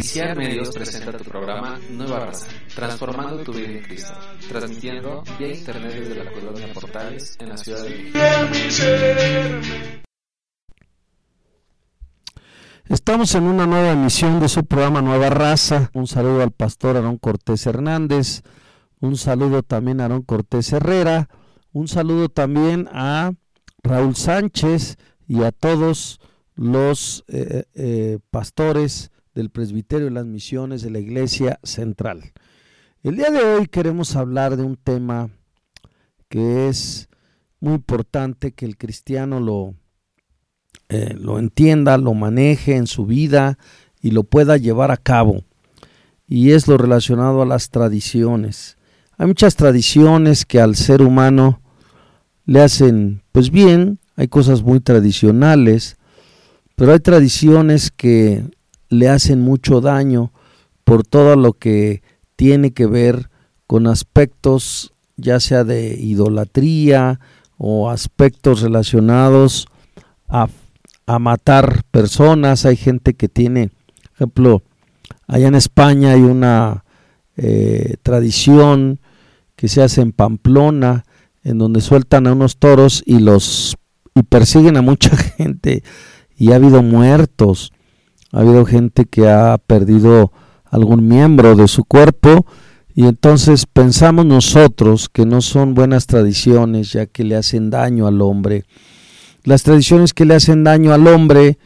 Iniciar Medios presenta tu programa Nueva Raza, transformando tu vida en Cristo, transmitiendo vía internet desde la colonia Portales en la ciudad de México. Estamos en una nueva emisión de su programa Nueva Raza. Un saludo al pastor Aarón Cortés Hernández, un saludo también a Aarón Cortés Herrera, un saludo también a Raúl Sánchez y a todos los eh, eh, pastores del presbiterio de las misiones de la iglesia central. El día de hoy queremos hablar de un tema que es muy importante que el cristiano lo, eh, lo entienda, lo maneje en su vida y lo pueda llevar a cabo. Y es lo relacionado a las tradiciones. Hay muchas tradiciones que al ser humano le hacen pues bien, hay cosas muy tradicionales, pero hay tradiciones que le hacen mucho daño por todo lo que tiene que ver con aspectos ya sea de idolatría o aspectos relacionados a, matar personas. Hay gente que tiene, por ejemplo, allá en España hay una eh, tradición que se hace en Pamplona, en donde sueltan a unos toros y los y persiguen a mucha gente y ha habido muertos, ha habido gente que ha perdido algún miembro de su cuerpo y entonces pensamos nosotros que no son buenas tradiciones ya que le hacen daño al hombre. Las tradiciones que le hacen daño al hombre,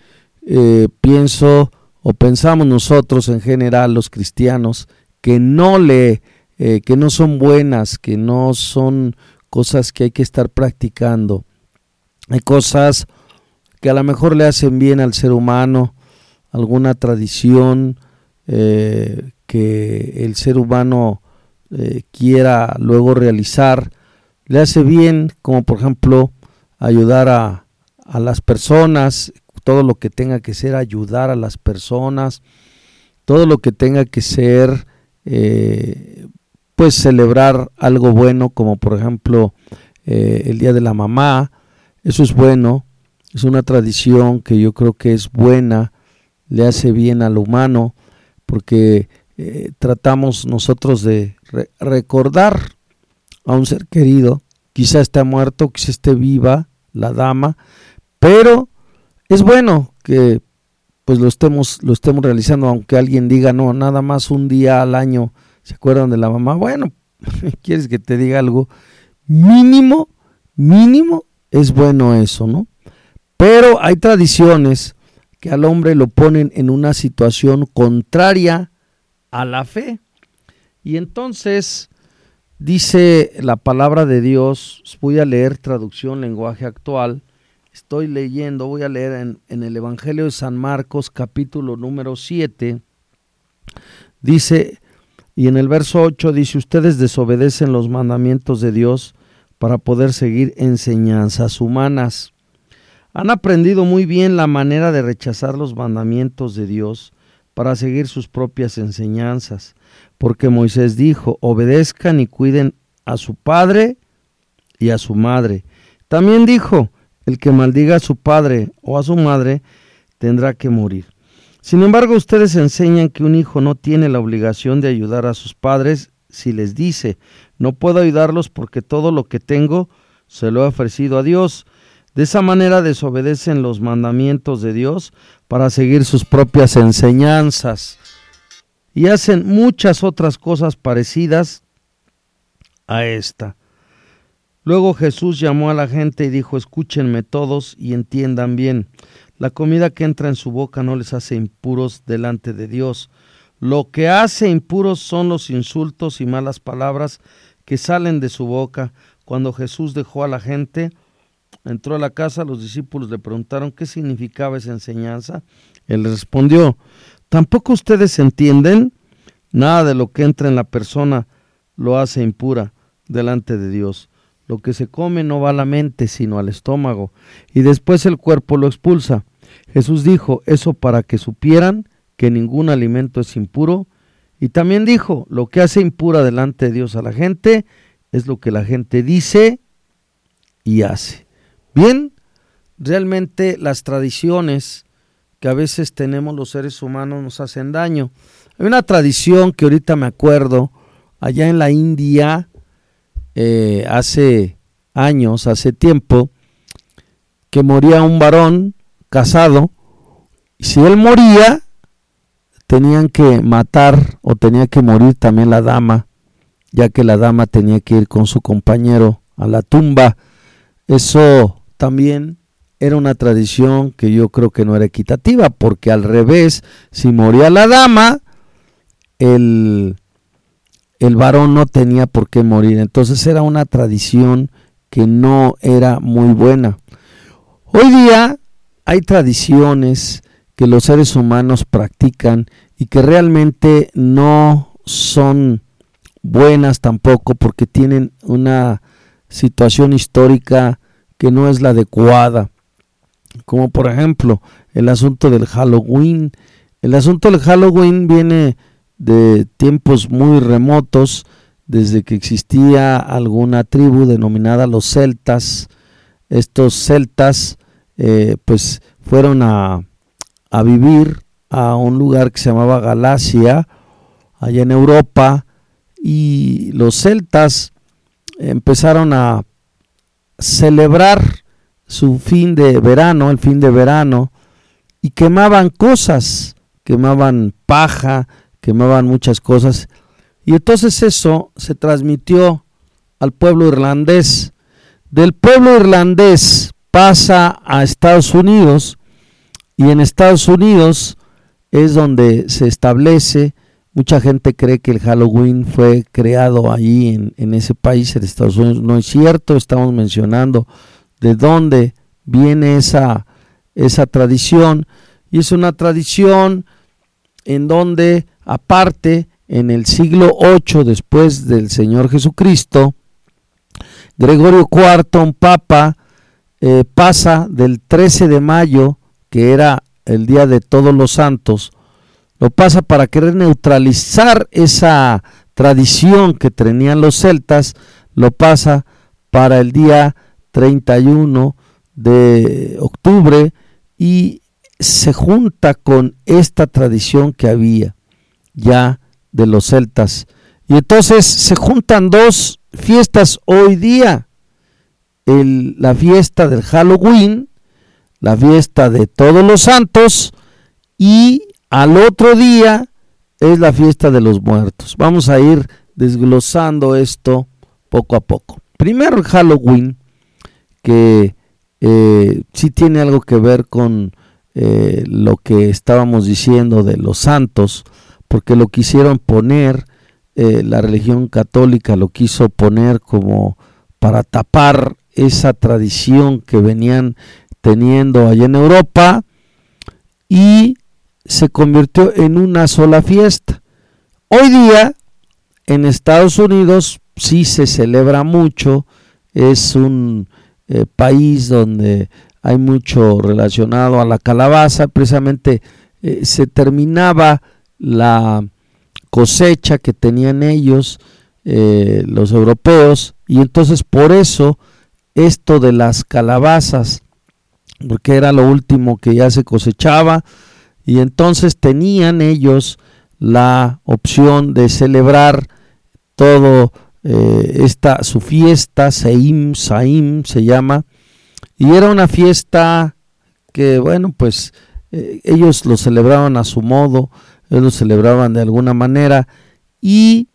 eh, pienso o pensamos nosotros en general los cristianos que no le eh, que no son buenas, que no son cosas que hay que estar practicando. Hay cosas que a lo mejor le hacen bien al ser humano, alguna tradición eh, que el ser humano eh, quiera luego realizar, le hace bien, como por ejemplo ayudar a, a las personas, todo lo que tenga que ser ayudar a las personas, todo lo que tenga que ser eh, pues celebrar algo bueno como por ejemplo el día de la mamá. Eso es bueno es una tradición que yo creo que es buena, le hace bien al humano, porque eh, tratamos nosotros de recordar a un ser querido, quizá esté muerto, quizá esté viva la dama, pero es bueno que pues lo estemos, lo estemos realizando, aunque alguien diga, no, nada más un día al año, ¿se acuerdan de la mamá? Bueno, ¿quieres que te diga algo? Mínimo, mínimo es bueno eso, ¿no? Pero hay tradiciones que al hombre lo ponen en una situación contraria a la fe. Y entonces dice la palabra de Dios, voy a leer traducción lenguaje actual, estoy leyendo, voy a leer en, el Evangelio de San Marcos capítulo número 7, dice, y en el verso 8 dice, ustedes desobedecen los mandamientos de Dios para poder seguir enseñanzas humanas. Han aprendido muy bien la manera de rechazar los mandamientos de Dios para seguir sus propias enseñanzas, porque Moisés dijo, obedezcan y cuiden a su padre y a su madre. También dijo, el que maldiga a su padre o a su madre tendrá que morir. Sin embargo, ustedes enseñan que un hijo no tiene la obligación de ayudar a sus padres si les dice, no puedo ayudarlos porque todo lo que tengo se lo he ofrecido a Dios. De esa manera desobedecen los mandamientos de Dios para seguir sus propias enseñanzas y hacen muchas otras cosas parecidas a esta. Luego Jesús llamó a la gente y dijo, escúchenme todos y entiendan bien, la comida que entra en su boca no les hace impuros delante de Dios. Lo que hace impuros son los insultos y malas palabras que salen de su boca. Cuando Jesús dejó a la gente, entró a la casa, los discípulos le preguntaron qué significaba esa enseñanza. Él respondió, ¿tampoco ustedes entienden? Nada de lo que entra en la persona lo hace impura delante de Dios. Lo que se come no va a la mente, sino al estómago, y después el cuerpo lo expulsa. Jesús dijo eso para que supieran que ningún alimento es impuro, y también dijo, lo que hace impura delante de Dios a la gente es lo que la gente dice y hace. Bien, realmente las tradiciones que a veces tenemos los seres humanos nos hacen daño. Hay una tradición que ahorita me acuerdo, allá en la India, eh, hace años, hace tiempo, que moría un varón casado, y si él moría, tenían que matar o tenía que morir también la dama, ya que la dama tenía que ir con su compañero a la tumba. Eso también era una tradición que yo creo que no era equitativa, porque al revés, si moría la dama, el, el varón no tenía por qué morir. Entonces era una tradición que no era muy buena. Hoy día hay tradiciones que los seres humanos practican y que realmente no son buenas tampoco porque tienen una situación histórica que no es la adecuada. Como por ejemplo el asunto del Halloween. El asunto del Halloween viene de tiempos muy remotos, desde que existía alguna tribu denominada los celtas. Estos celtas eh, pues fueron a, a vivir a un lugar que se llamaba Galacia, allá en Europa, y los celtas empezaron a celebrar su fin de verano, el fin de verano, y quemaban cosas, quemaban paja, quemaban muchas cosas, y entonces eso se transmitió al pueblo irlandés. Del pueblo irlandés pasa a Estados Unidos, y en Estados Unidos es donde se establece Mucha gente cree que el Halloween fue creado allí en, en, ese país, en Estados Unidos. No es cierto, estamos mencionando de dónde viene esa, esa tradición. Y es una tradición en donde, aparte, en el siglo VIII después del Señor Jesucristo, Gregorio IV, un papa, eh, pasa del 13 de mayo, que era el Día de Todos los Santos, lo pasa para querer neutralizar esa tradición que tenían los celtas, lo pasa para el día 31 de octubre y se junta con esta tradición que había ya de los celtas. Y entonces se juntan dos fiestas hoy día. La fiesta del Halloween, la fiesta de todos los santos y al otro día es la fiesta de los muertos. Vamos a ir desglosando esto poco a poco. Primero el Halloween, que eh, sí tiene algo que ver con eh, lo que estábamos diciendo de los santos, porque lo quisieron poner, eh, la religión católica lo quiso poner como para tapar esa tradición que venían teniendo allá en Europa y se convirtió en una sola fiesta. Hoy día en Estados Unidos sí se celebra mucho, es un eh, país donde hay mucho relacionado a la calabaza, precisamente eh, se terminaba la cosecha que tenían ellos, eh, los europeos, y entonces por eso esto de las calabazas, porque era lo último que ya se cosechaba, y entonces tenían ellos la opción de celebrar todo eh, esta su fiesta Seim Saim se llama. Y era una fiesta que bueno pues eh, ellos lo celebraban a su modo ellos lo celebraban de alguna manera. Y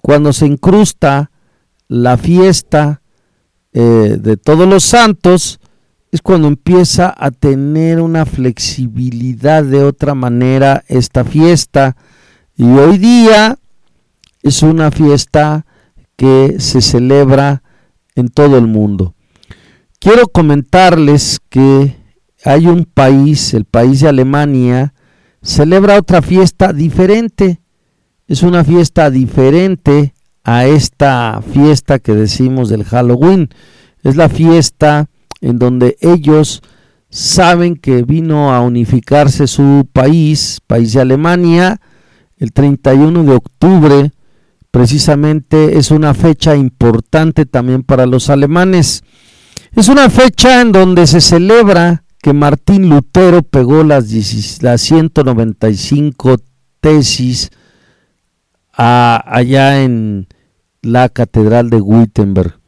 cuando se incrusta la fiesta eh, de todos los santos es cuando empieza a tener una flexibilidad de otra manera esta fiesta. Y hoy día es una fiesta que se celebra en todo el mundo. Quiero comentarles que hay un país, el país de Alemania, celebra otra fiesta diferente. Es una fiesta diferente a esta fiesta que decimos del Halloween. Es la fiesta en donde ellos saben que vino a unificarse su país, país de Alemania, el 31 de octubre, precisamente es una fecha importante también para los alemanes. Es una fecha en donde se celebra que Martín Lutero pegó las, las 195 tesis allá en la Catedral de Wittenberg.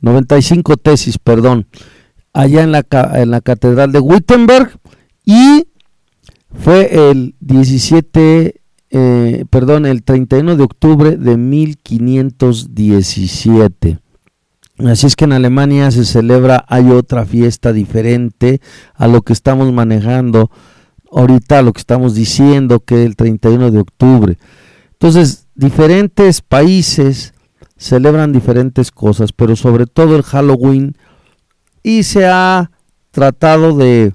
95 tesis, perdón, allá en la, en la Catedral de Wittenberg y fue el 17, eh, perdón, el 31 de octubre de 1517. Así es que en Alemania se celebra, hay otra fiesta diferente a lo que estamos manejando ahorita, lo que estamos diciendo que el 31 de octubre. Entonces, diferentes países celebran diferentes cosas, pero sobre todo el Halloween y se ha tratado de,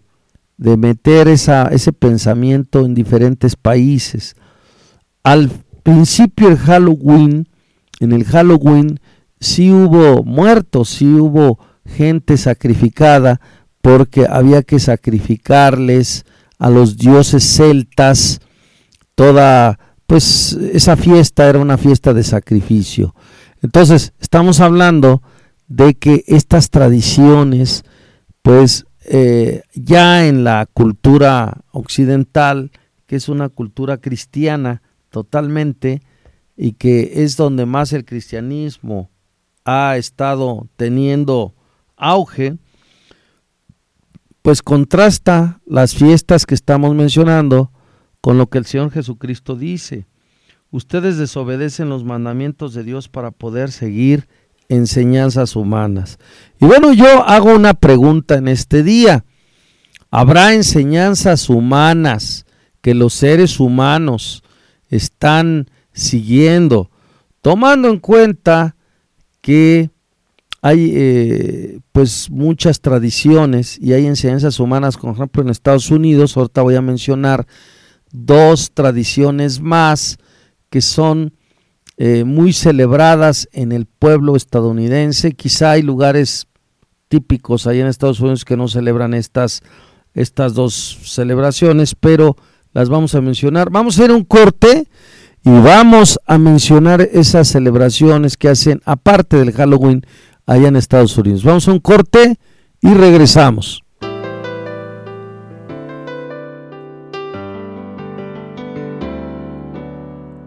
de meter esa, ese pensamiento en diferentes países. Al principio el Halloween, en el Halloween sí hubo muertos, sí hubo gente sacrificada, porque había que sacrificarles a los dioses celtas. Toda, pues esa fiesta era una fiesta de sacrificio. Entonces, estamos hablando de que estas tradiciones, pues eh, ya en la cultura occidental, que es una cultura cristiana totalmente, y que es donde más el cristianismo ha estado teniendo auge, pues contrasta las fiestas que estamos mencionando con lo que el Señor Jesucristo dice. Ustedes desobedecen los mandamientos de Dios para poder seguir enseñanzas humanas. Y bueno, yo hago una pregunta en este día. ¿Habrá enseñanzas humanas que los seres humanos están siguiendo, tomando en cuenta que hay eh, pues muchas tradiciones y hay enseñanzas humanas, por ejemplo en Estados Unidos, ahorita voy a mencionar dos tradiciones más que son eh, muy celebradas en el pueblo estadounidense. Quizá hay lugares típicos allá en Estados Unidos que no celebran estas, estas dos celebraciones, pero las vamos a mencionar. Vamos a hacer un corte y vamos a mencionar esas celebraciones que hacen aparte del Halloween allá en Estados Unidos. Vamos a un corte y regresamos.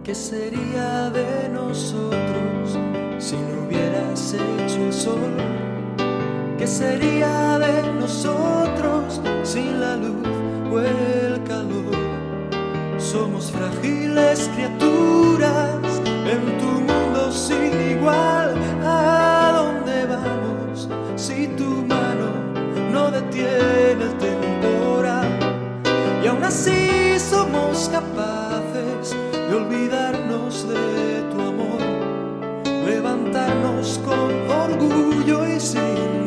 ¿Qué sería criaturas en tu mundo sin igual. ¿A dónde vamos si tu mano no detiene el temporal? Y aún así somos capaces de olvidarnos de tu amor, levantarnos con orgullo y sin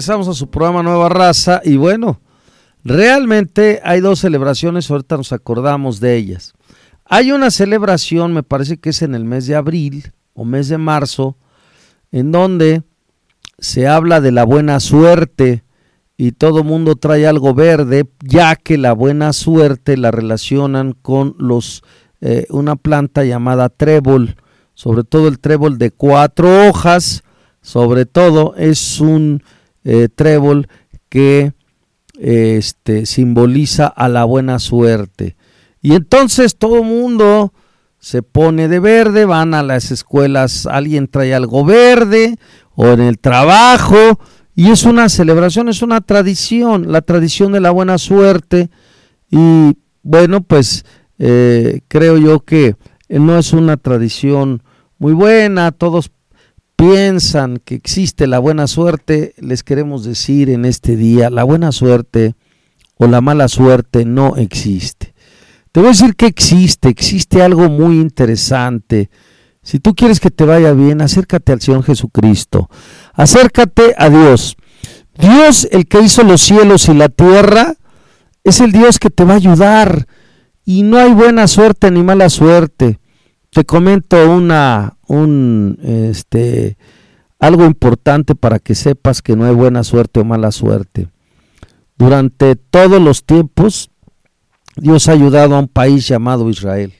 Regresamos a su programa Nueva Raza y bueno, realmente hay dos celebraciones, ahorita nos acordamos de ellas. Hay una celebración, me parece que es en el mes de abril o mes de marzo, en donde se habla de la buena suerte y todo mundo trae algo verde, ya que la buena suerte la relacionan con los eh, una planta llamada trébol, sobre todo el trébol de cuatro hojas, sobre todo es un eh, trébol que este, simboliza a la buena suerte. Y entonces todo mundo se pone de verde, van a las escuelas, alguien trae algo verde, o en el trabajo, y es una celebración, es una tradición, la tradición de la buena suerte, y bueno, pues eh, creo yo que no es una tradición muy buena, todos piensan que existe la buena suerte, les queremos decir en este día, la buena suerte o la mala suerte no existe. Te voy a decir que existe, existe algo muy interesante. Si tú quieres que te vaya bien, acércate al Señor Jesucristo, acércate a Dios. Dios, el que hizo los cielos y la tierra, es el Dios que te va a ayudar. Y no hay buena suerte ni mala suerte te comento una, un, este, algo importante para que sepas que no hay buena suerte o mala suerte. Durante todos los tiempos, Dios ha ayudado a un país llamado Israel.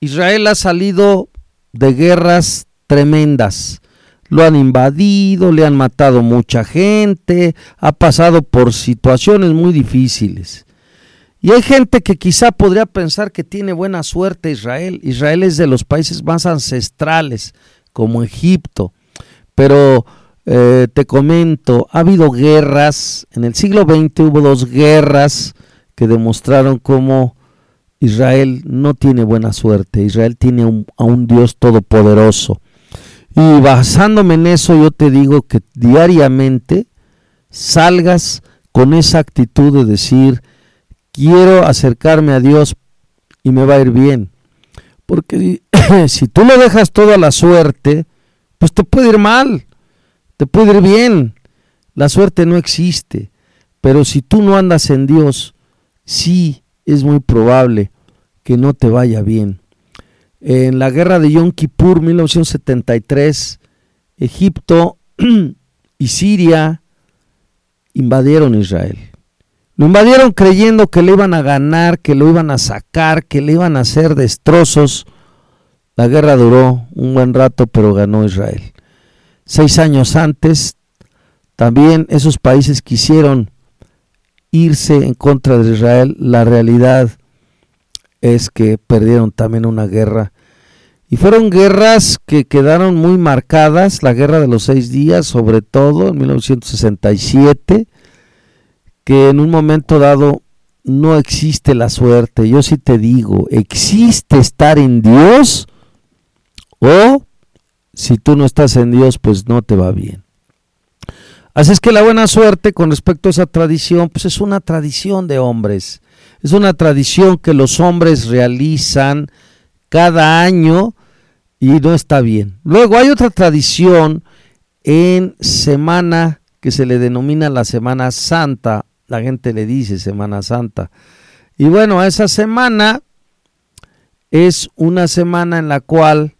Israel ha salido de guerras tremendas. Lo han invadido, le han matado mucha gente, ha pasado por situaciones muy difíciles. Y hay gente que quizá podría pensar que tiene buena suerte Israel. Israel es de los países más ancestrales, como Egipto. Pero eh, te comento, ha habido guerras. En el siglo XX hubo dos guerras que demostraron cómo Israel no tiene buena suerte. Israel tiene a un Dios todopoderoso. Y basándome en eso, yo te digo que diariamente salgas con esa actitud de decir, quiero acercarme a Dios y me va a ir bien. Porque si tú lo dejas todo a la suerte, pues te puede ir mal, te puede ir bien. La suerte no existe. Pero si tú no andas en Dios, sí es muy probable que no te vaya bien. En la guerra de Yom Kippur 1973, Egipto y Siria invadieron Israel. Lo invadieron creyendo que le iban a ganar, que lo iban a sacar, que le iban a hacer destrozos. La guerra duró un buen rato, pero ganó Israel. Seis años antes, también esos países quisieron irse en contra de Israel. La realidad es que perdieron también una guerra. Y fueron guerras que quedaron muy marcadas, la guerra de los seis días, sobre todo en 1967 que en un momento dado no existe la suerte. Yo sí te digo, existe estar en Dios o si tú no estás en Dios, pues no te va bien. Así es que la buena suerte con respecto a esa tradición, pues es una tradición de hombres. Es una tradición que los hombres realizan cada año y no está bien. Luego hay otra tradición en semana que se le denomina la Semana Santa la gente le dice Semana Santa. Y bueno, esa semana es una semana en la cual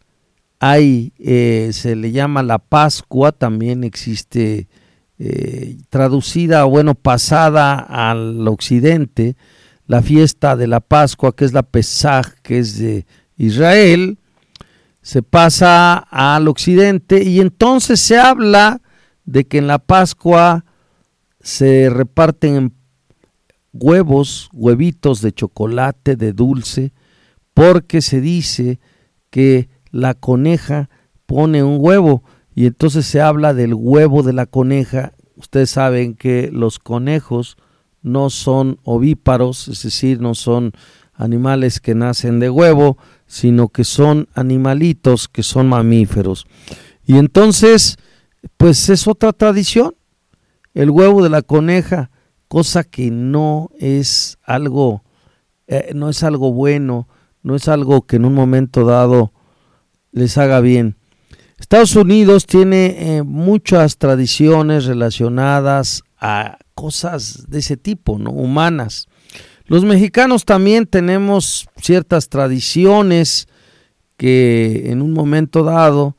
hay, eh, se le llama la Pascua, también existe eh, traducida, bueno, pasada al occidente, la fiesta de la Pascua, que es la Pesaj, que es de Israel, se pasa al occidente y entonces se habla de que en la Pascua se reparten huevos, huevitos de chocolate, de dulce, porque se dice que la coneja pone un huevo y entonces se habla del huevo de la coneja. Ustedes saben que los conejos no son ovíparos, es decir, no son animales que nacen de huevo, sino que son animalitos que son mamíferos. Y entonces, pues es otra tradición, el huevo de la coneja, cosa que no es algo, eh, no es algo bueno, no es algo que en un momento dado les haga bien. Estados Unidos tiene eh, muchas tradiciones relacionadas a cosas de ese tipo, ¿no? Humanas. Los mexicanos también tenemos ciertas tradiciones que en un momento dado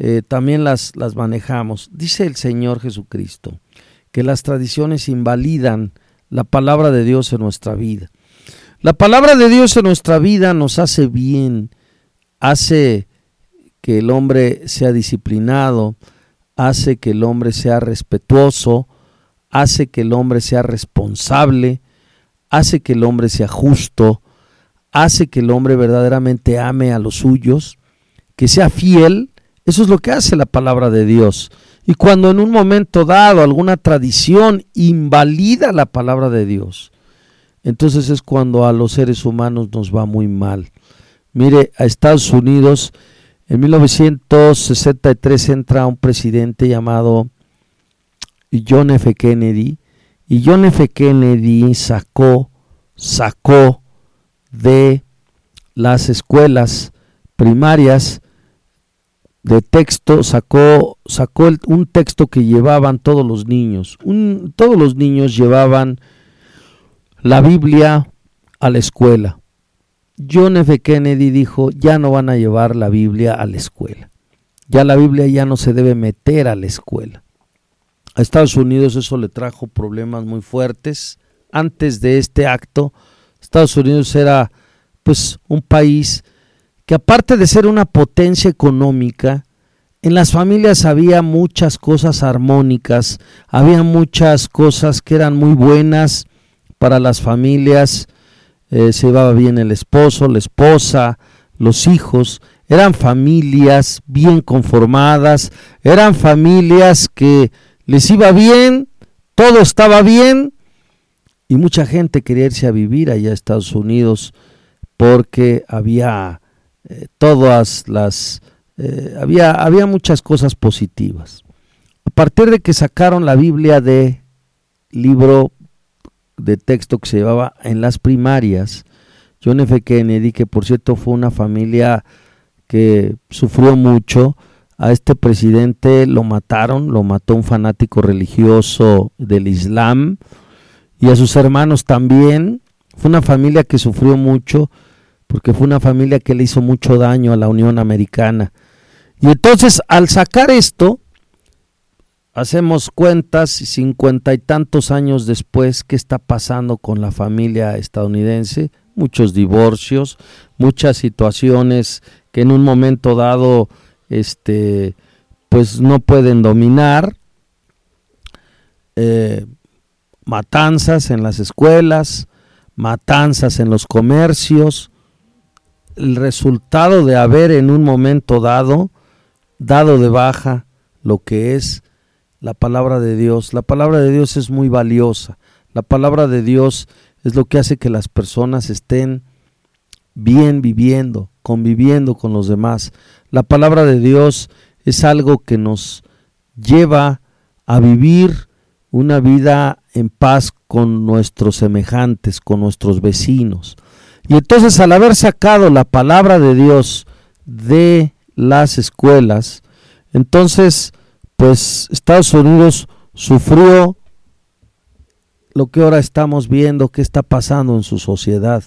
eh, también las, las manejamos. Dice el Señor Jesucristo que las tradiciones invalidan la palabra de Dios en nuestra vida. La palabra de Dios en nuestra vida nos hace bien, hace que el hombre sea disciplinado, hace que el hombre sea respetuoso, hace que el hombre sea responsable, hace que el hombre sea justo, hace que el hombre verdaderamente ame a los suyos, que sea fiel. Eso es lo que hace la palabra de Dios. Y cuando en un momento dado alguna tradición invalida la palabra de Dios, entonces es cuando a los seres humanos nos va muy mal. Mire, a Estados Unidos en 1963 entra un presidente llamado John F. Kennedy y John F. Kennedy sacó, sacó de las escuelas primarias de texto, sacó, sacó un texto que llevaban todos los niños. todos los niños llevaban la Biblia a la escuela. John F. Kennedy dijo, ya no van a llevar la Biblia a la escuela. Ya la Biblia ya no se debe meter a la escuela. A Estados Unidos eso le trajo problemas muy fuertes. Antes de este acto, Estados Unidos era pues un país aparte de ser una potencia económica, en las familias había muchas cosas armónicas, había muchas cosas que eran muy buenas, para las familias, eh, se llevaba bien el esposo, la esposa, los hijos, eran familias bien conformadas, eran familias que les iba bien, todo estaba bien y mucha gente quería irse a vivir allá a Estados Unidos porque había eh, todas las eh, había había muchas cosas positivas. A partir de que sacaron la Biblia de libro de texto que se llevaba en las primarias. John F. Kennedy, que por cierto fue una familia que sufrió mucho, a este presidente lo mataron, lo mató un fanático religioso del Islam y a sus hermanos también. Fue una familia que sufrió mucho porque fue una familia que le hizo mucho daño a la Unión Americana. Y entonces al sacar esto, hacemos cuentas y cincuenta y tantos años después, ¿qué está pasando con la familia estadounidense? Muchos divorcios, muchas situaciones que en un momento dado, este, pues no pueden dominar, eh, matanzas en las escuelas, matanzas en los comercios, el resultado de haber en un momento dado dado de baja lo que es la palabra de Dios. La palabra de Dios es muy valiosa. La palabra de Dios es lo que hace que las personas estén bien viviendo, conviviendo con los demás. La palabra de Dios es algo que nos lleva a vivir una vida en paz con nuestros semejantes, con nuestros vecinos. Y entonces al haber sacado la palabra de Dios de las escuelas, entonces pues Estados Unidos sufrió lo que ahora estamos viendo que está pasando en su sociedad.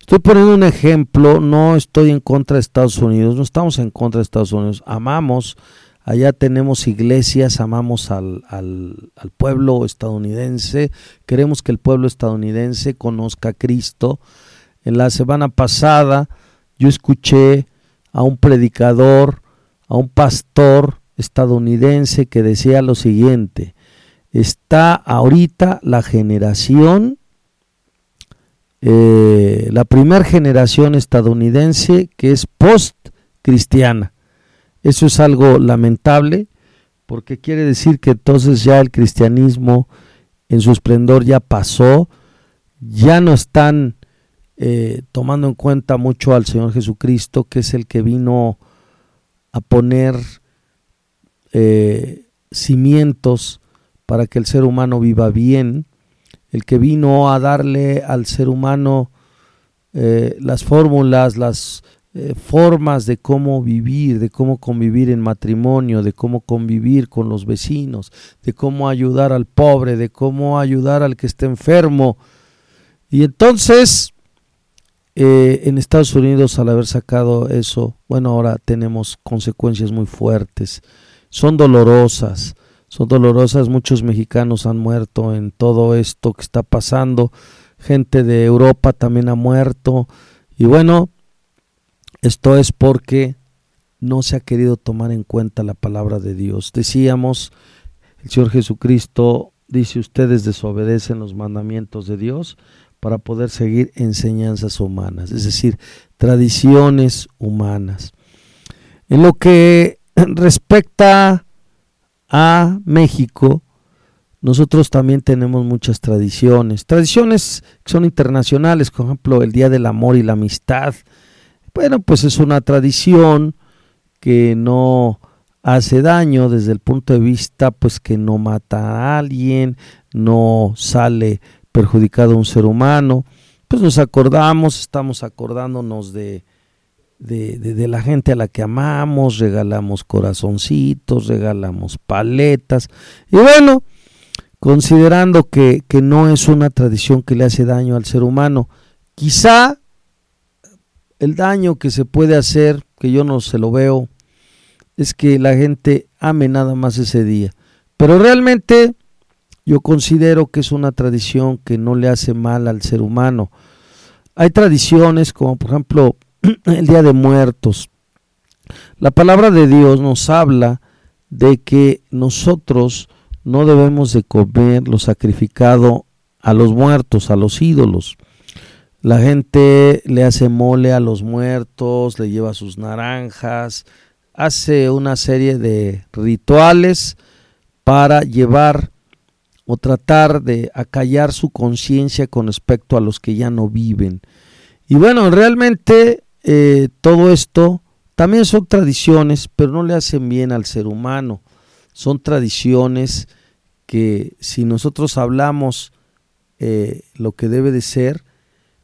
Estoy poniendo un ejemplo, no estoy en contra de Estados Unidos, no estamos en contra de Estados Unidos, amamos, allá tenemos iglesias, amamos al, al, al pueblo estadounidense, queremos que el pueblo estadounidense conozca a Cristo. En la semana pasada yo escuché a un predicador, a un pastor, estadounidense que decía lo siguiente, está ahorita la generación, eh, la primera generación estadounidense que es post-cristiana. Eso es algo lamentable porque quiere decir que entonces ya el cristianismo en su esplendor ya pasó, ya no están eh, tomando en cuenta mucho al Señor Jesucristo, que es el que vino a poner eh, cimientos para que el ser humano viva bien, el que vino a darle al ser humano eh, las fórmulas, las, formas de cómo vivir, de cómo convivir en matrimonio, de cómo convivir con los vecinos, de cómo ayudar al pobre, de cómo ayudar al que esté enfermo. Y entonces, eh, en Estados Unidos, al haber sacado eso, bueno, ahora tenemos consecuencias muy fuertes. Son dolorosas, son dolorosas. Muchos mexicanos han muerto en todo esto que está pasando. Gente de Europa también ha muerto. Y bueno, esto es porque no se ha querido tomar en cuenta la palabra de Dios. Decíamos, el Señor Jesucristo dice, ustedes desobedecen los mandamientos de Dios para poder seguir enseñanzas humanas, es decir, tradiciones humanas. En lo que respecta a México, nosotros también tenemos muchas tradiciones, tradiciones que son internacionales, por ejemplo, el Día del Amor y la Amistad, bueno, pues es una tradición que no hace daño desde el punto de vista pues que no mata a alguien, no sale perjudicado a un ser humano, pues nos acordamos, estamos acordándonos de, de, de, la gente a la que amamos, regalamos corazoncitos, regalamos paletas, y bueno, considerando que, que no es una tradición que le hace daño al ser humano, quizá el daño que se puede hacer, que yo no se lo veo, es que la gente ame nada más ese día. Pero realmente yo considero que es una tradición que no le hace mal al ser humano. Hay tradiciones como por ejemplo el Día de Muertos. La palabra de Dios nos habla de que nosotros no debemos de comer lo sacrificado a los muertos, a los ídolos. La gente le hace mole a los muertos, le lleva sus naranjas, hace una serie de rituales para llevar o tratar de acallar su conciencia con respecto a los que ya no viven. Y bueno, realmente eh, todo esto también son tradiciones, pero no le hacen bien al ser humano. Son tradiciones que si nosotros hablamos eh, lo que debe de ser,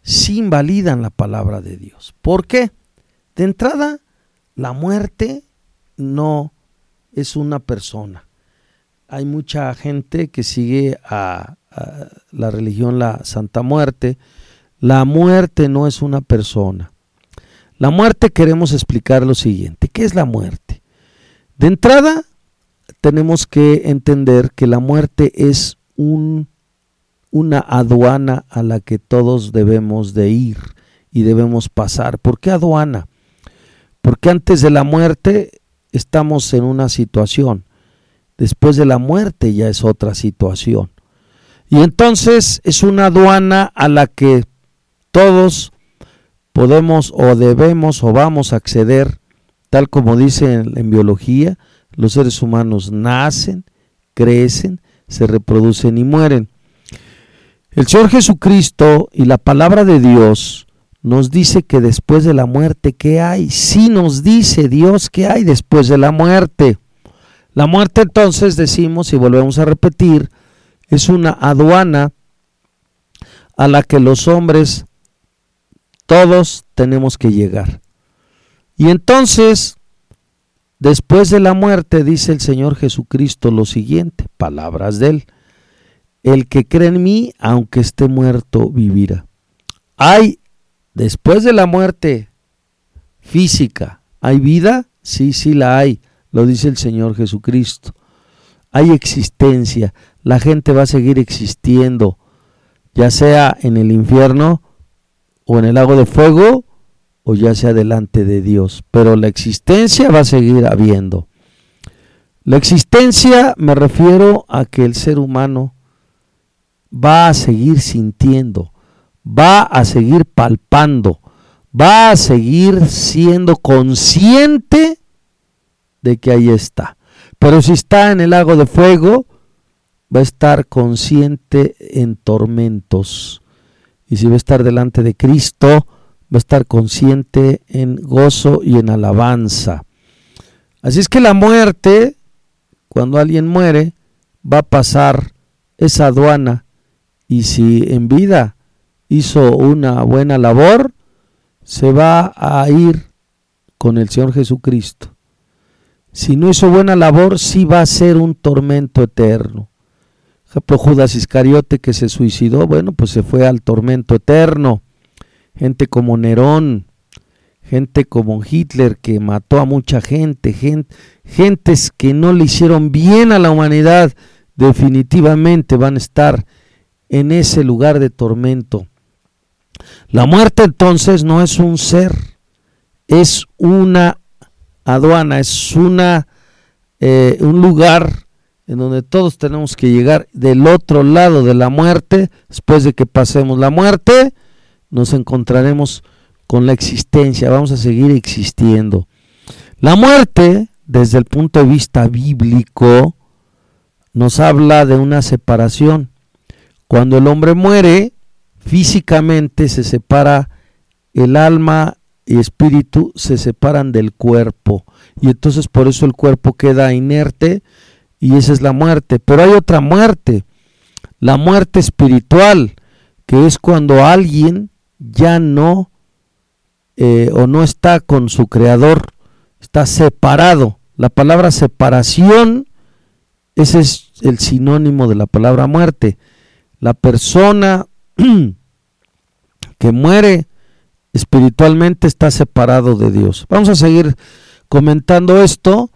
sí invalidan la palabra de Dios. ¿Por qué? De entrada, la muerte no es una persona. Hay mucha gente que sigue a, la religión la Santa Muerte. La muerte no es una persona. La muerte queremos explicar lo siguiente. ¿Qué es la muerte? De entrada, tenemos que entender que la muerte es un una aduana a la que todos debemos de ir y debemos pasar. ¿Por qué aduana? Porque antes de la muerte estamos en una situación, después de la muerte ya es otra situación. Y entonces es una aduana a la que todos podemos o debemos o vamos a acceder, tal como dice en, biología, los seres humanos nacen, crecen, se reproducen y mueren. El Señor Jesucristo y la palabra de Dios nos dice que después de la muerte, ¿qué hay? Sí nos dice Dios que hay después de la muerte. La muerte entonces, decimos y volvemos a repetir, es una aduana a la que los hombres todos tenemos que llegar. Y entonces, después de la muerte, dice el Señor Jesucristo lo siguiente, palabras de él. El que cree en mí, aunque esté muerto, vivirá. Hay, después de la muerte física, ¿hay vida? Sí, sí la hay, lo dice el Señor Jesucristo. Hay existencia, la gente va a seguir existiendo, ya sea en el infierno o en el lago de fuego, o ya sea delante de Dios, pero la existencia va a seguir habiendo. La existencia me refiero a que el ser humano va a seguir sintiendo, va a seguir palpando, va a seguir siendo consciente de que ahí está. Pero si está en el lago de fuego, va a estar consciente en tormentos. Y si va a estar delante de Cristo, va a estar consciente en gozo y en alabanza. Así es que la muerte, cuando alguien muere, va a pasar esa aduana y si en vida hizo una buena labor, se va a ir con el Señor Jesucristo. Si no hizo buena labor, sí va a ser un tormento eterno. Por ejemplo, Judas Iscariote que se suicidó, bueno, pues se fue al tormento eterno. Gente como Nerón, gente como Hitler que mató a mucha gente, gente, gentes que no le hicieron bien a la humanidad, definitivamente van a estar en ese lugar de tormento. La muerte entonces no es un ser, es una aduana, es una, eh, un lugar en donde todos tenemos que llegar del otro lado de la muerte, después de que pasemos la muerte, nos encontraremos con la existencia, vamos a seguir existiendo. La muerte, desde el punto de vista bíblico, nos habla de una separación. Cuando el hombre muere, físicamente se separa el alma y espíritu, se separan del cuerpo. Y entonces por eso el cuerpo queda inerte y esa es la muerte. Pero hay otra muerte, la muerte espiritual, que es cuando alguien ya no eh, o no está con su creador, está separado. La palabra separación, ese es el sinónimo de la palabra muerte. La persona que muere espiritualmente está separado de Dios. Vamos a seguir comentando esto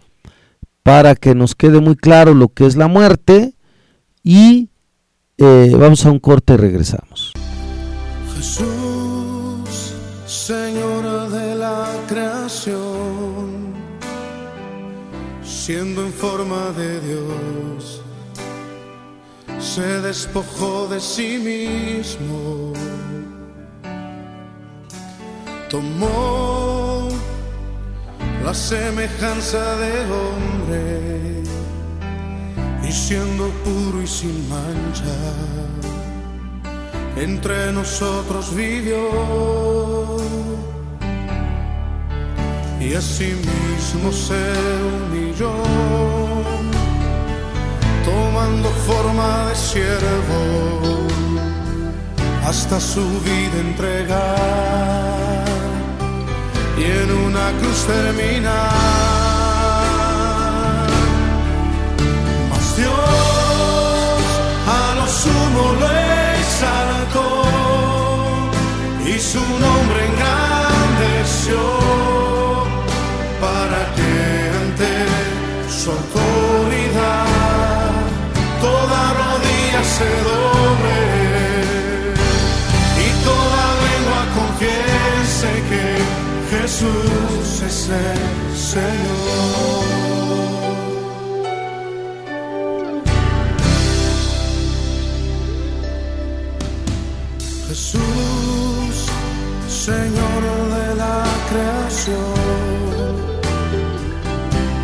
para que nos quede muy claro lo que es la muerte y eh, vamos a un corte y regresamos. Señora de la creación, siendo en forma de Dios, se despojó de sí mismo, tomó la semejanza de hombre y siendo puro y sin mancha entre nosotros vivió. Y asimismo se humilló, tomando forma de siervo hasta su vida entregar y en una cruz terminar. Jesús es el Señor. Jesús, Señor de la creación,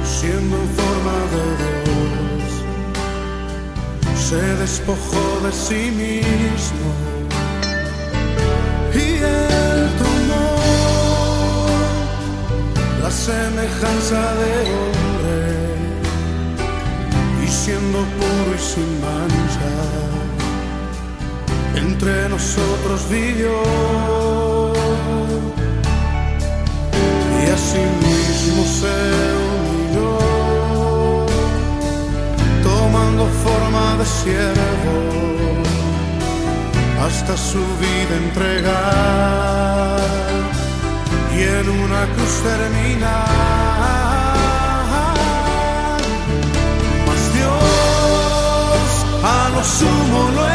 siendo en forma de Dios, se despojó de sí mismo semejanza de hombre y siendo puro y sin mancha entre nosotros vivió. Y asimismo se unió, tomando forma de siervo hasta su vida entregar en una cruz terminar. Mas Dios a lo sumo lo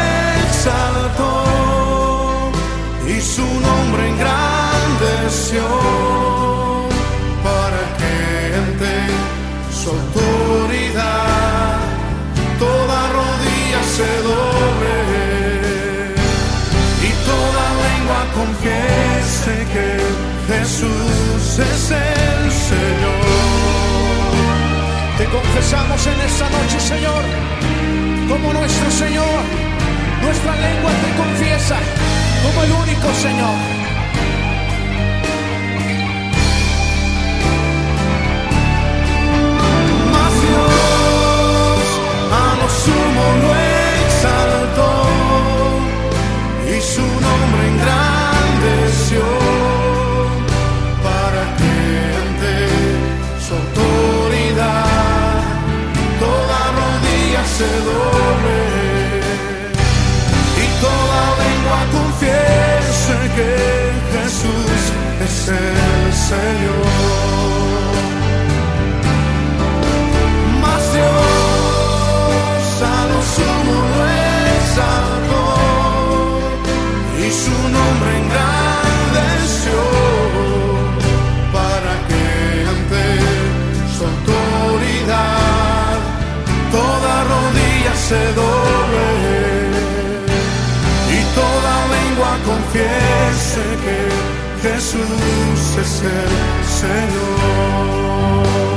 y su nombre engrandeció para que ante su autoridad toda rodilla se doble y toda lengua confiese que Jesús es el Señor. Te confesamos en esta noche, Señor, como nuestro Señor nuestra lengua te confiesa como el único Señor. Mas Dios a lo sumo lo exaltó y su nombre engrandeció es el Señor. Mas Dios a lo sumo lo y su nombre engrandeció para que ante su autoridad toda rodilla se que Jesús es el Señor.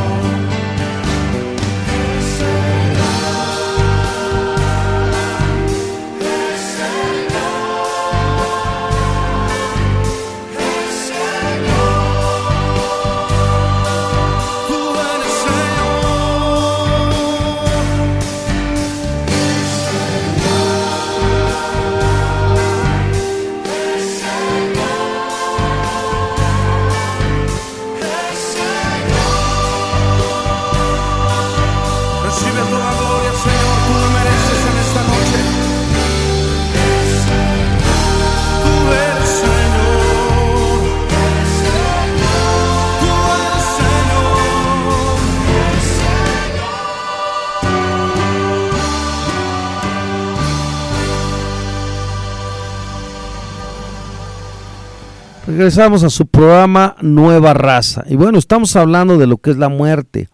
Regresamos a su programa Nueva Raza. Y bueno, estamos hablando de lo que es la muerte.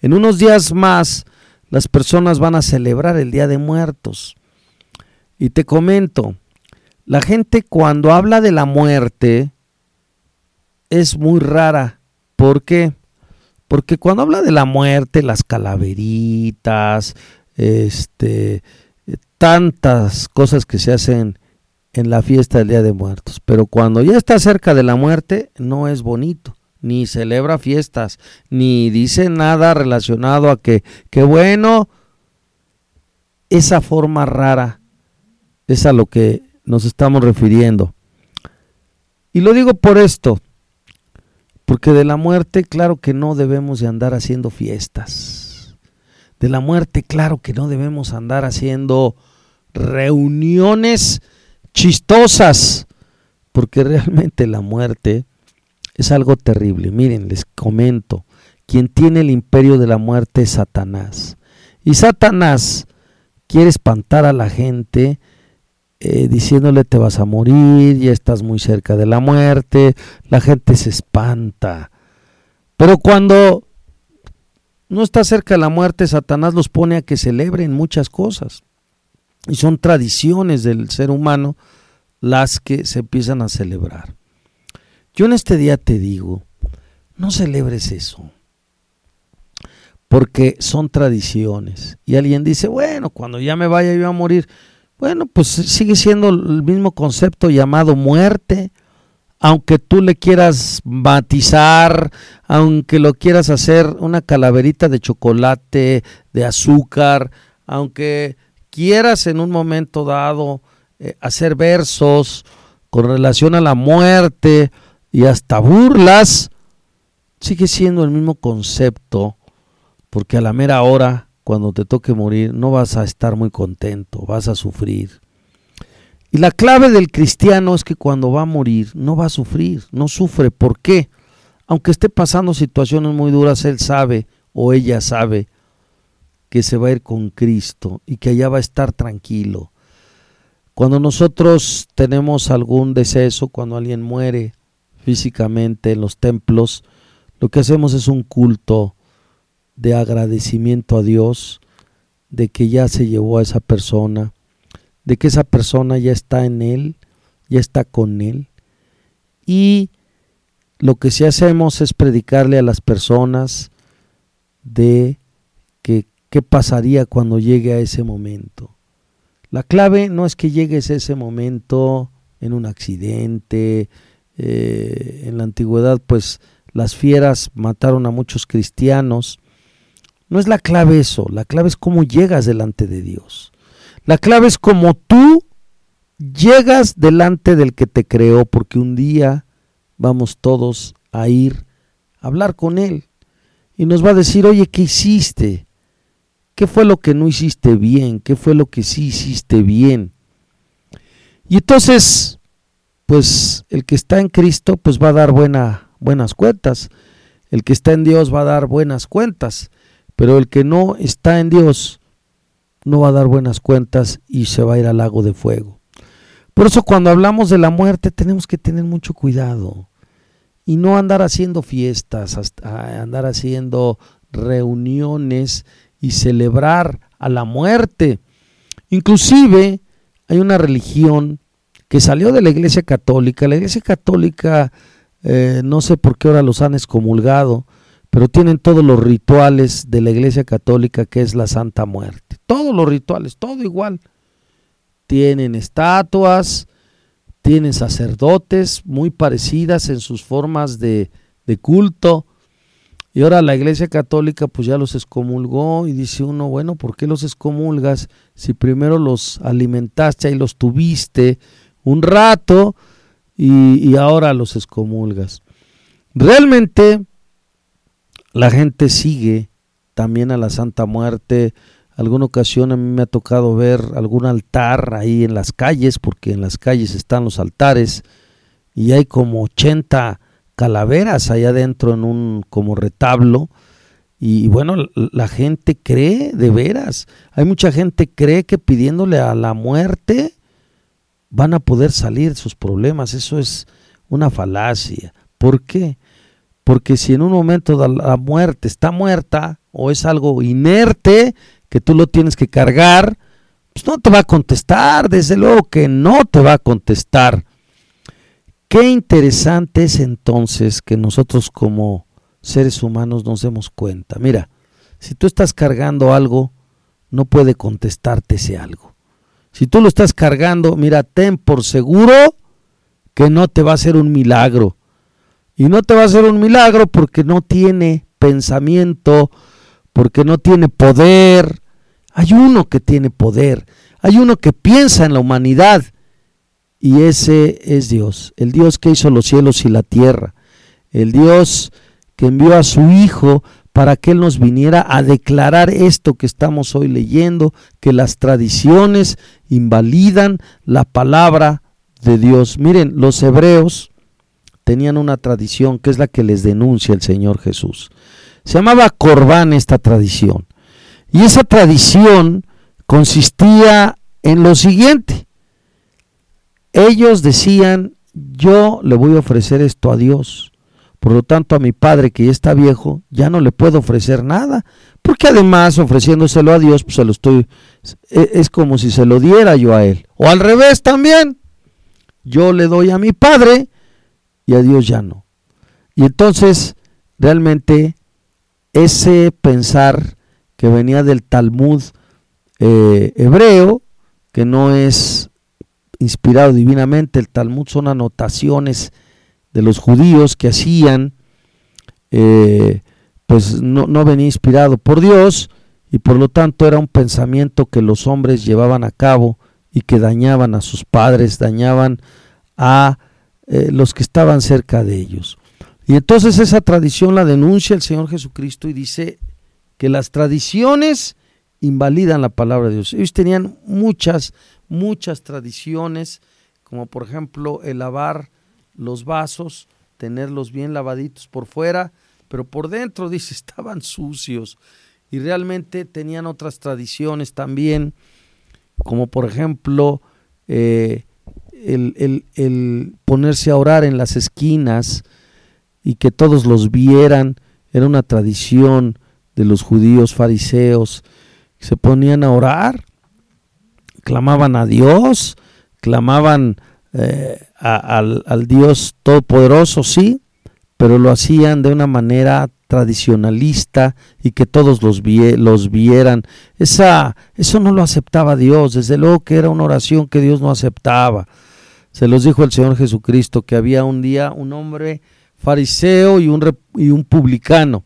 En unos días más, las personas van a celebrar el Día de Muertos. Y te comento, la gente cuando habla de la muerte es muy rara. ¿Por qué? Porque cuando habla de la muerte, las calaveritas, este, tantas cosas que se hacen en la fiesta del Día de Muertos. Pero cuando ya está cerca de la muerte, no es bonito. Ni celebra fiestas, ni dice nada relacionado a que, que bueno, esa forma rara es a lo que nos estamos refiriendo. Y lo digo por esto, porque de la muerte, claro que no debemos de andar haciendo fiestas. De la muerte, claro que no debemos andar haciendo reuniones chistosas, porque realmente la muerte es algo terrible. Miren, les comento, quien tiene el imperio de la muerte es Satanás. Y Satanás quiere espantar a la gente eh, diciéndole te vas a morir, ya estás muy cerca de la muerte, la gente se espanta. Pero cuando no está cerca de la muerte, Satanás los pone a que celebren muchas cosas. Y son tradiciones del ser humano las que se empiezan a celebrar. Yo en este día te digo, no celebres eso, porque son tradiciones. Y alguien dice, bueno, cuando ya me vaya yo a morir, bueno, pues sigue siendo el mismo concepto llamado muerte, aunque tú le quieras matizar, aunque lo quieras hacer una calaverita de chocolate, de azúcar, aunque quieras en un momento dado eh, hacer versos con relación a la muerte y hasta burlas, sigue siendo el mismo concepto, porque a la mera hora, cuando te toque morir, no vas a estar muy contento, vas a sufrir. Y la clave del cristiano es que cuando va a morir, no va a sufrir, no sufre. ¿Por qué? Aunque esté pasando situaciones muy duras, él sabe o ella sabe que se va a ir con Cristo y que allá va a estar tranquilo. Cuando nosotros tenemos algún deceso, cuando alguien muere físicamente en los templos, lo que hacemos es un culto de agradecimiento a Dios de que ya se llevó a esa persona, de que esa persona ya está en Él, ya está con Él. Y lo que sí hacemos es predicarle a las personas de que qué pasaría cuando llegue a ese momento. La clave no es que llegues a ese momento en un accidente. eh, en la antigüedad, pues las fieras mataron a muchos cristianos. No es la clave eso, la clave es cómo llegas delante de Dios. La clave es cómo tú llegas delante del que te creó, porque un día vamos todos a ir a hablar con Él y nos va a decir, oye, ¿qué hiciste? ¿Qué fue lo que no hiciste bien? ¿Qué fue lo que sí hiciste bien? Y entonces pues el que está en Cristo pues va a dar buena, buenas cuentas. El que está en Dios va a dar buenas cuentas, pero el que no está en Dios no va a dar buenas cuentas y se va a ir al lago de fuego. Por eso cuando hablamos de la muerte tenemos que tener mucho cuidado y no andar haciendo fiestas, andar haciendo reuniones y celebrar a la muerte. Inclusive hay una religión que salió de la Iglesia Católica. La Iglesia Católica, eh, no sé por qué ahora los han excomulgado, pero tienen todos los rituales de la Iglesia Católica que es la Santa Muerte. Todos los rituales, todo igual. Tienen estatuas, tienen sacerdotes muy parecidas en sus formas de, de culto. Y ahora la Iglesia Católica pues ya los excomulgó y dice uno, bueno, ¿por qué los excomulgas si primero los alimentaste y los tuviste un rato y, ahora los excomulgas. Realmente la gente sigue también a la Santa Muerte. Alguna ocasión a mí me ha tocado ver algún altar ahí en las calles, porque en las calles están los altares y hay como 80 calaveras allá adentro en un como retablo. Y bueno, la gente cree de veras. Hay mucha gente cree que pidiéndole a la muerte van a poder salir sus problemas. Eso es una falacia. ¿Por qué? Porque si en un momento la muerte está muerta o es algo inerte que tú lo tienes que cargar, pues no te va a contestar, desde luego que no te va a contestar. Qué interesante es entonces que nosotros como seres humanos nos demos cuenta. Mira, si tú estás cargando algo, no puede contestarte ese algo. Si tú lo estás cargando, mira, ten por seguro que no te va a hacer un milagro. Y no te va a hacer un milagro porque no tiene pensamiento, porque no tiene poder. Hay uno que tiene poder, hay uno que piensa en la humanidad. Y ese es Dios, el Dios que hizo los cielos y la tierra, el Dios que envió a su Hijo para que Él nos viniera a declarar esto que estamos hoy leyendo, que las tradiciones invalidan la palabra de Dios. Miren, los hebreos tenían una tradición que es la que les denuncia el Señor Jesús. Se llamaba Corbán esta tradición. Y esa tradición consistía en lo siguiente. Ellos decían, yo le voy a ofrecer esto a Dios por lo tanto, a mi padre que ya está viejo, ya no le puedo ofrecer nada, porque además ofreciéndoselo a Dios, pues se lo estoy e, es como si se lo diera yo a él. O al revés también. Yo le doy a mi padre y a Dios ya no. Y entonces, realmente ese pensar que venía del Talmud eh, hebreo, que no es inspirado divinamente, el Talmud son anotaciones de los judíos que hacían, eh, pues no, no venía inspirado por Dios y por lo tanto era un pensamiento que los hombres llevaban a cabo y que dañaban a sus padres, dañaban a eh, los que estaban cerca de ellos. Y entonces esa tradición la denuncia el Señor Jesucristo y dice que las tradiciones invalidan la palabra de Dios. Ellos tenían muchas, muchas tradiciones, como por ejemplo el lavar los vasos, tenerlos bien lavaditos por fuera, pero por dentro, dice, estaban sucios. Y realmente tenían otras tradiciones también, como por ejemplo eh, el, el ponerse a orar en las esquinas y que todos los vieran, era una tradición de los judíos fariseos. Se ponían a orar, clamaban a Dios, clamaban eh, al, Dios Todopoderoso, sí, pero lo hacían de una manera tradicionalista y que todos los, los vieran. Esa, eso no lo aceptaba Dios, desde luego que era una oración que Dios no aceptaba. Se los dijo el Señor Jesucristo que había un día un hombre fariseo y un, y un publicano.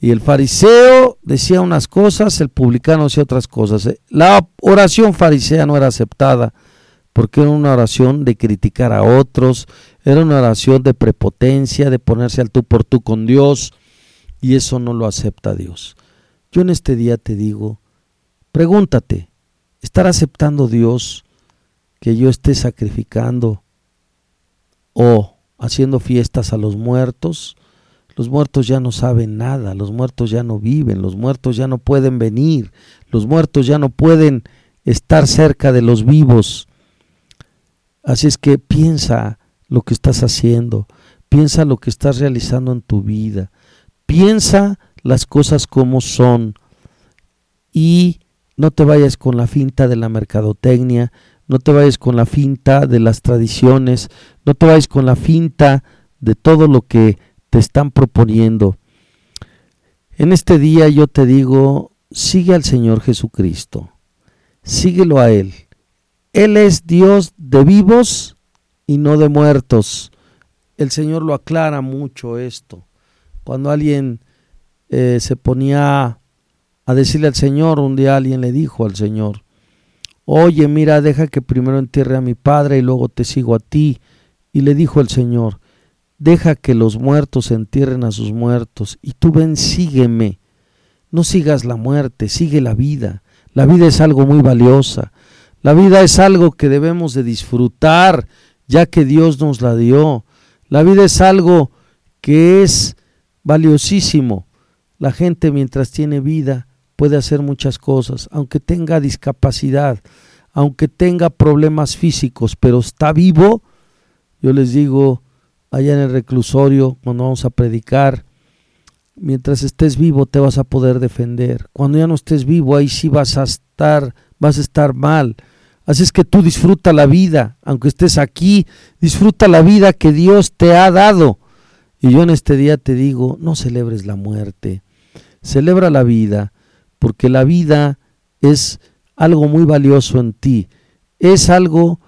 Y el fariseo decía unas cosas, el publicano decía otras cosas. La oración farisea no era aceptada porque era una oración de criticar a otros, era una oración de prepotencia, de ponerse al tú por tú con Dios, y eso no lo acepta Dios. Yo en este día te digo, pregúntate, ¿estará aceptando Dios que yo esté sacrificando o haciendo fiestas a los muertos, los muertos ya no saben nada, los muertos ya no viven, los muertos ya no pueden venir, los muertos ya no pueden estar cerca de los vivos. Así es que piensa lo que estás haciendo, piensa lo que estás realizando en tu vida, piensa las cosas como son y no te vayas con la finta de la mercadotecnia, no te vayas con la finta de las tradiciones, no te vayas con la finta de todo lo que te están proponiendo. En este día yo te digo, sigue al Señor Jesucristo, síguelo a Él. Él es Dios de vivos y no de muertos. El Señor lo aclara mucho esto. Cuando alguien eh, se ponía a decirle al Señor, un día alguien le dijo al Señor, oye, mira, deja que primero entierre a mi padre y luego te sigo a ti. Y le dijo el Señor, deja que los muertos entierren a sus muertos y tú ven, sígueme. No sigas la muerte, sigue la vida. La vida es algo muy valiosa. La vida es algo que debemos de disfrutar, ya que Dios nos la dio. La vida es algo que es valiosísimo. La gente mientras tiene vida puede hacer muchas cosas, aunque tenga discapacidad, aunque tenga problemas físicos, pero está vivo. Yo les digo, allá en el reclusorio, cuando vamos a predicar, mientras estés vivo te vas a poder defender. Cuando ya no estés vivo, ahí sí vas a estar, vas a estar mal. Así es que tú disfruta la vida, aunque estés aquí, disfruta la vida que Dios te ha dado. Y yo en este día te digo, no celebres la muerte, celebra la vida, porque la vida es algo muy valioso en ti, es algo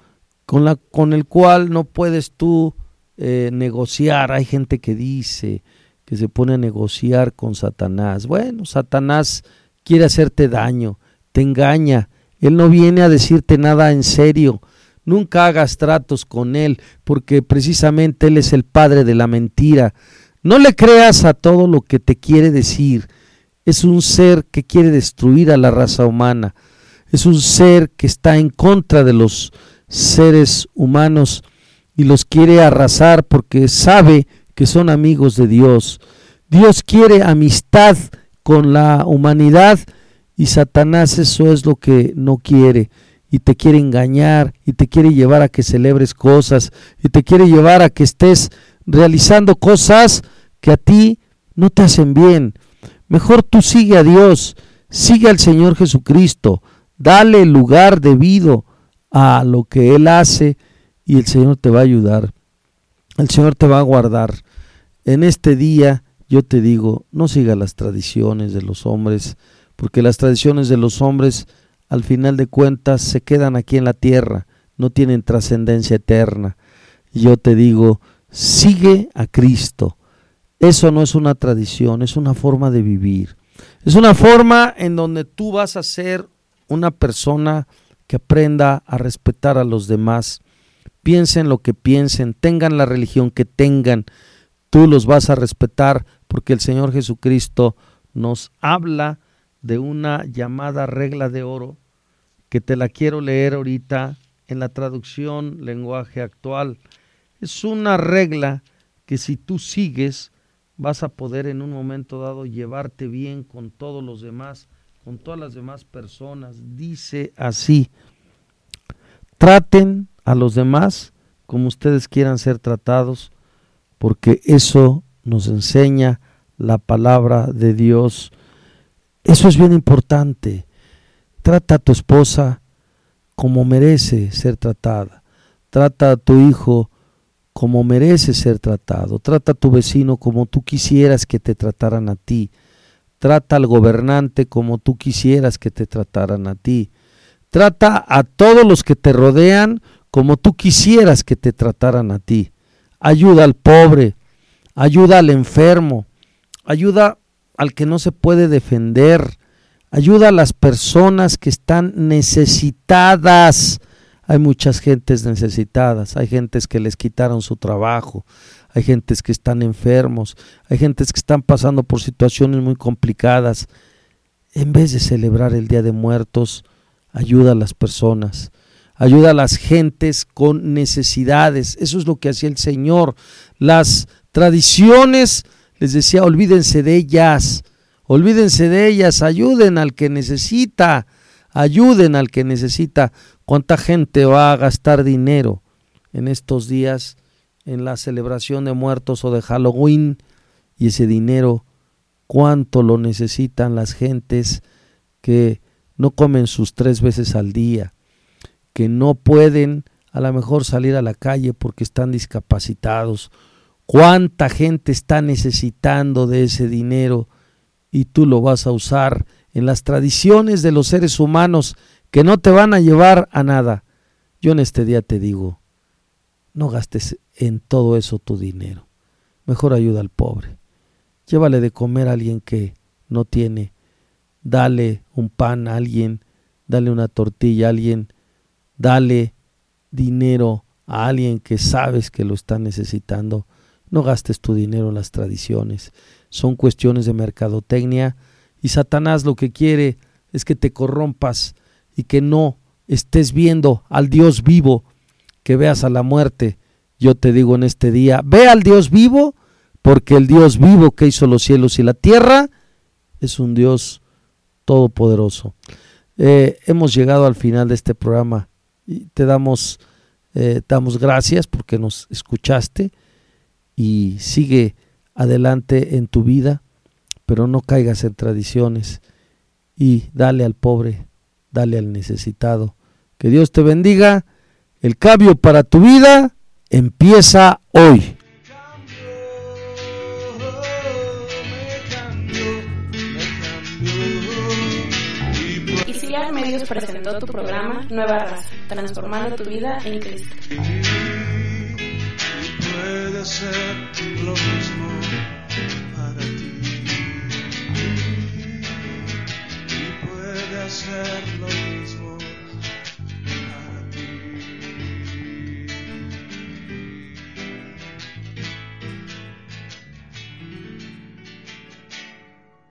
con, la, con el cual no puedes tú eh, negociar. Hay gente que dice que se pone a negociar con Satanás. Bueno, Satanás quiere hacerte daño, te engaña, él no viene a decirte nada en serio. Nunca hagas tratos con él, porque precisamente él es el padre de la mentira. No le creas a todo lo que te quiere decir es un ser que quiere destruir a la raza humana, es un ser que está en contra de los seres humanos y los quiere arrasar porque sabe que son amigos de Dios. Dios quiere amistad con la humanidad y Satanás eso es lo que no quiere y te quiere engañar y te quiere llevar a que celebres cosas y te quiere llevar a que estés realizando cosas que a ti no te hacen bien. Mejor tú sigue a Dios, sigue al Señor Jesucristo, dale lugar debido a lo que Él hace y el Señor te va a ayudar. El Señor te va a guardar. En este día yo te digo, no siga las tradiciones de los hombres, porque las tradiciones de los hombres al final de cuentas se quedan aquí en la tierra, no tienen trascendencia eterna. Yo te digo, sigue a Cristo, eso no es una tradición, es una forma de vivir. Es una forma en donde tú vas a ser una persona que aprenda a respetar a los demás. Piensen lo que piensen, tengan la religión que tengan, tú los vas a respetar porque el Señor Jesucristo nos habla de una llamada regla de oro que te la quiero leer ahorita en la traducción lenguaje actual. Es una regla que si tú sigues, vas a poder en un momento dado llevarte bien con todos los demás, con todas las demás personas. Dice así, traten a los demás como ustedes quieran ser tratados, porque eso nos enseña la palabra de Dios. Eso es bien importante. Trata a tu esposa como merece ser tratada. Trata a tu hijo como mereces ser tratado. Trata a tu vecino como tú quisieras que te trataran a ti. Trata al gobernante como tú quisieras que te trataran a ti. Trata a todos los que te rodean como tú quisieras que te trataran a ti. Ayuda al pobre, ayuda al enfermo, ayuda al que no se puede defender, ayuda a las personas que están necesitadas hay muchas gentes necesitadas, hay gentes que les quitaron su trabajo, hay gentes que están enfermos, hay gentes que están pasando por situaciones muy complicadas. En vez de celebrar el Día de Muertos, ayuda a las personas. Ayuda a las gentes con necesidades. Eso es lo que hacía el Señor. Las tradiciones, les decía, olvídense de ellas, olvídense de ellas, ayuden al que necesita, ayuden al que necesita. ¿Cuánta gente va a gastar dinero en estos días en la celebración de muertos o de Halloween? Y ese dinero, ¿cuánto lo necesitan las gentes que no comen sus tres veces al día? Que no pueden a lo mejor salir a la calle porque están discapacitados. ¿Cuánta gente está necesitando de ese dinero y tú lo vas a usar en las tradiciones de los seres humanos que no te van a llevar a nada? Yo en este día te digo, no gastes en todo eso tu dinero. Mejor ayuda al pobre. Llévale de comer a alguien que no tiene. Dale un pan a alguien, dale una tortilla a alguien Dale dinero a alguien que sabes que lo está necesitando. No gastes tu dinero en las tradiciones. Son cuestiones de mercadotecnia y Satanás lo que quiere es que te corrompas y que no estés viendo al Dios vivo, que veas a la muerte. Yo te digo en este día, ve al Dios vivo, porque el Dios vivo que hizo los cielos y la tierra es un Dios todopoderoso. Eh, hemos llegado al final de este programa te damos, eh, damos gracias porque nos escuchaste y sigue adelante en tu vida, pero no caigas en tradiciones y dale al pobre, dale al necesitado. Que Dios te bendiga. El cambio para tu vida empieza hoy. Medios presentó tu programa Nueva Raza, transformando tu vida en Cristo. Puede ser lo mismo para ti. Y puede hacerlo